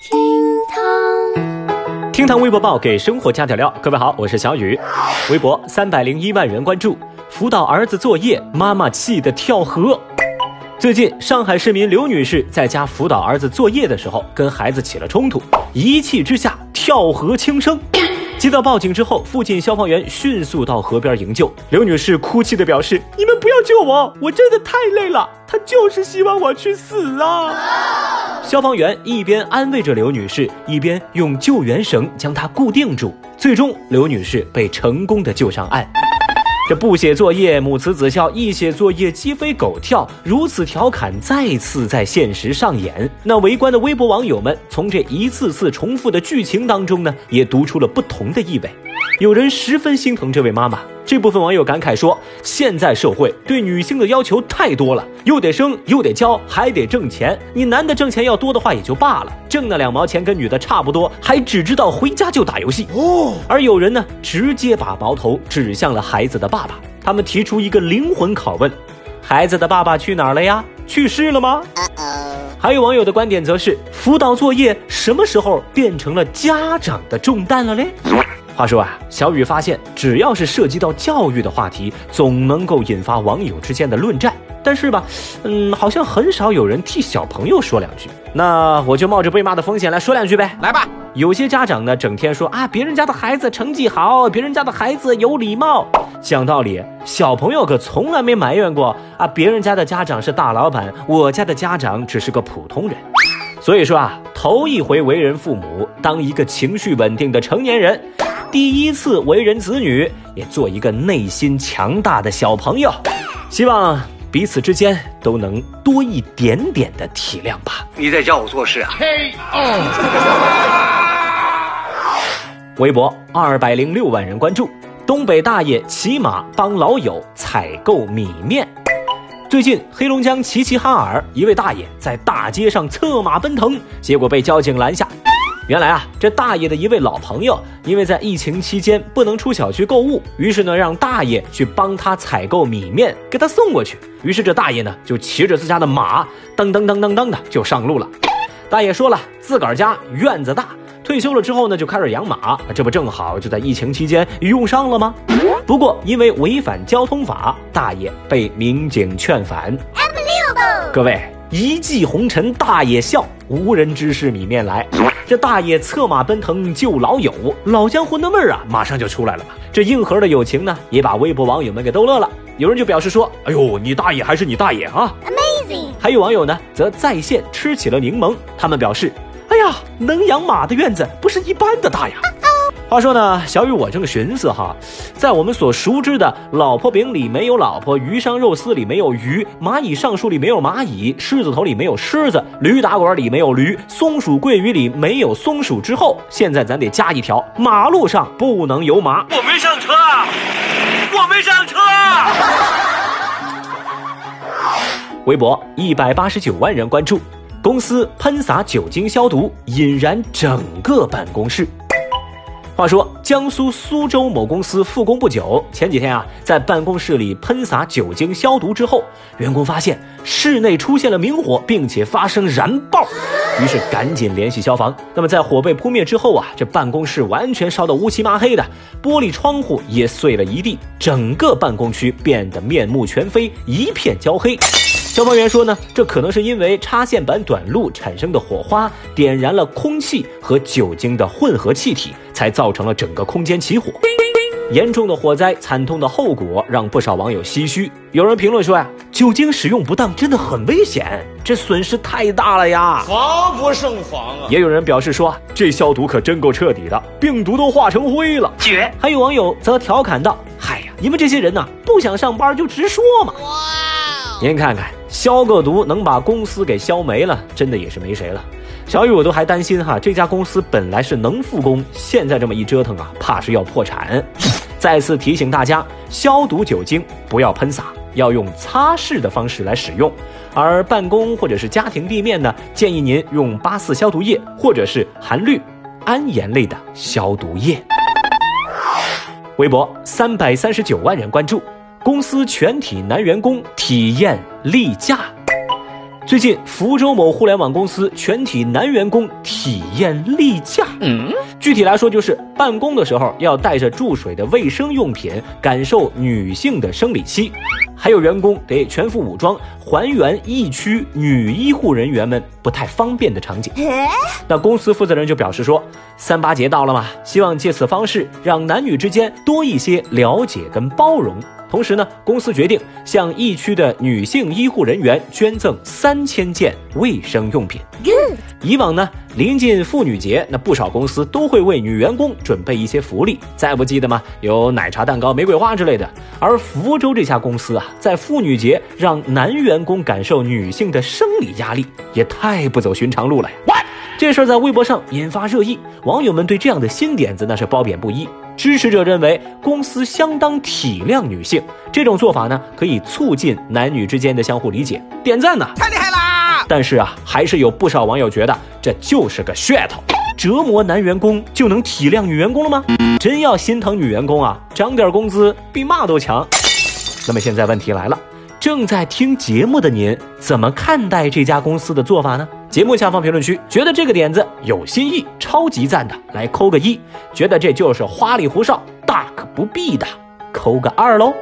厅堂，厅堂微博报给生活加点料。各位好，我是小雨。微博三百零一万人关注，辅导儿子作业，妈妈气得跳河。最近，上海市民刘女士在家辅导儿子作业的时候，跟孩子起了冲突，一气之下跳河轻生。接到报警之后，附近消防员迅速到河边营救。刘女士哭泣地表示：“你们不要救我，我真的太累了。他就是希望我去死啊！”消防员一边安慰着刘女士，一边用救援绳将她固定住。最终，刘女士被成功的救上岸。这不写作业母慈子孝，一写作业鸡飞狗跳，如此调侃再次在现实上演。那围观的微博网友们从这一次次重复的剧情当中呢，也读出了不同的意味。有人十分心疼这位妈妈。这部分网友感慨说：“现在社会对女性的要求太多了，又得生又得教，还得挣钱。你男的挣钱要多的话也就罢了，挣那两毛钱跟女的差不多，还只知道回家就打游戏。哦，而有人呢，直接把矛头指向了孩子的爸爸。他们提出一个灵魂拷问：孩子的爸爸去哪儿了呀？去世了吗？还有网友的观点则是：辅导作业什么时候变成了家长的重担了嘞？”话说啊，小雨发现，只要是涉及到教育的话题，总能够引发网友之间的论战。但是吧，嗯，好像很少有人替小朋友说两句。那我就冒着被骂的风险来说两句呗。来吧，有些家长呢，整天说啊，别人家的孩子成绩好，别人家的孩子有礼貌。讲道理，小朋友可从来没埋怨过啊，别人家的家长是大老板，我家的家长只是个普通人。所以说啊，头一回为人父母，当一个情绪稳定的成年人。第一次为人子女，也做一个内心强大的小朋友，希望彼此之间都能多一点点的体谅吧。你在教我做事啊？微博二百零六万人关注，东北大爷骑马帮老友采购米面。最近，黑龙江齐齐哈尔一位大爷在大街上策马奔腾，结果被交警拦下。原来啊，这大爷的一位老朋友，因为在疫情期间不能出小区购物，于是呢，让大爷去帮他采购米面，给他送过去。于是这大爷呢，就骑着自家的马，噔噔噔噔噔的就上路了。大爷说了，自个儿家院子大，退休了之后呢，就开始养马，这不正好就在疫情期间用上了吗？不过因为违反交通法，大爷被民警劝返。各位，一骑红尘大爷笑，无人知是米面来。这大爷策马奔腾救老友，老江湖的味儿啊，马上就出来了嘛。这硬核的友情呢，也把微博网友们给逗乐了。有人就表示说：“哎呦，你大爷还是你大爷啊！”Amazing。还有网友呢，则在线吃起了柠檬。他们表示：“哎呀，能养马的院子不是一般的大呀。”话说呢，小雨我正寻思哈，在我们所熟知的老婆饼里没有老婆，鱼香肉丝里没有鱼，蚂蚁上树里没有蚂蚁，狮子头里没有狮子，驴打滚里没有驴，松鼠桂鱼里没有松鼠之后，现在咱得加一条：马路上不能有马。我没上车，我没上车。微博一百八十九万人关注，公司喷洒酒精消毒，引燃整个办公室。江苏苏州某公司复工不久，前几天啊，在办公室里喷洒酒精消毒之后，员工发现室内出现了明火，并且发生燃爆，于是赶紧联系消防。那么在火被扑灭之后啊，这办公室完全烧得乌漆麻黑的，玻璃窗户也碎了一地，整个办公区变得面目全非，一片焦黑。消防员说呢，这可能是因为插线板短路产生的火花点燃了空气和酒精的混合气体，才造成了整个空间起火。严重的火灾，惨痛的后果让不少网友唏嘘。有人评论说呀，酒精使用不当真的很危险，这损失太大了呀，防不胜防啊。也有人表示说，这消毒可真够彻底的，病毒都化成灰了，绝。还有网友则调侃道：“嗨呀，你们这些人呐，不想上班就直说嘛。”哇您看看，消个毒能把公司给消没了，真的也是没谁了。小雨我都还担心哈，这家公司本来是能复工，现在这么一折腾啊，怕是要破产。再次提醒大家，消毒酒精不要喷洒，要用擦拭的方式来使用。而办公或者是家庭地面呢，建议您用八四消毒液或者是含氯铵盐类的消毒液。微博三百三十九万人关注。公司全体男员工体验例假。最近，福州某互联网公司全体男员工体验例假。嗯，具体来说就是办公的时候要带着注水的卫生用品，感受女性的生理期。还有员工得全副武装，还原疫区女医护人员们不太方便的场景。那公司负责人就表示说，三八节到了嘛，希望借此方式让男女之间多一些了解跟包容。同时呢，公司决定向疫区的女性医护人员捐赠三千件卫生用品。以往呢，临近妇女节，那不少公司都会为女员工准备一些福利，再不记得吗？有奶茶、蛋糕、玫瑰花之类的。而福州这家公司啊，在妇女节让男员工感受女性的生理压力，也太不走寻常路了呀！这事儿在微博上引发热议，网友们对这样的新点子那是褒贬不一。支持者认为公司相当体谅女性，这种做法呢可以促进男女之间的相互理解，点赞呢！太厉害！但是啊，还是有不少网友觉得这就是个噱头，折磨男员工就能体谅女员工了吗？真要心疼女员工啊，涨点工资比嘛都强。那么现在问题来了。正在听节目的您怎么看待这家公司的做法呢？节目下方评论区，觉得这个点子有新意、超级赞的，来扣个一；觉得这就是花里胡哨、大可不必的，扣个二喽。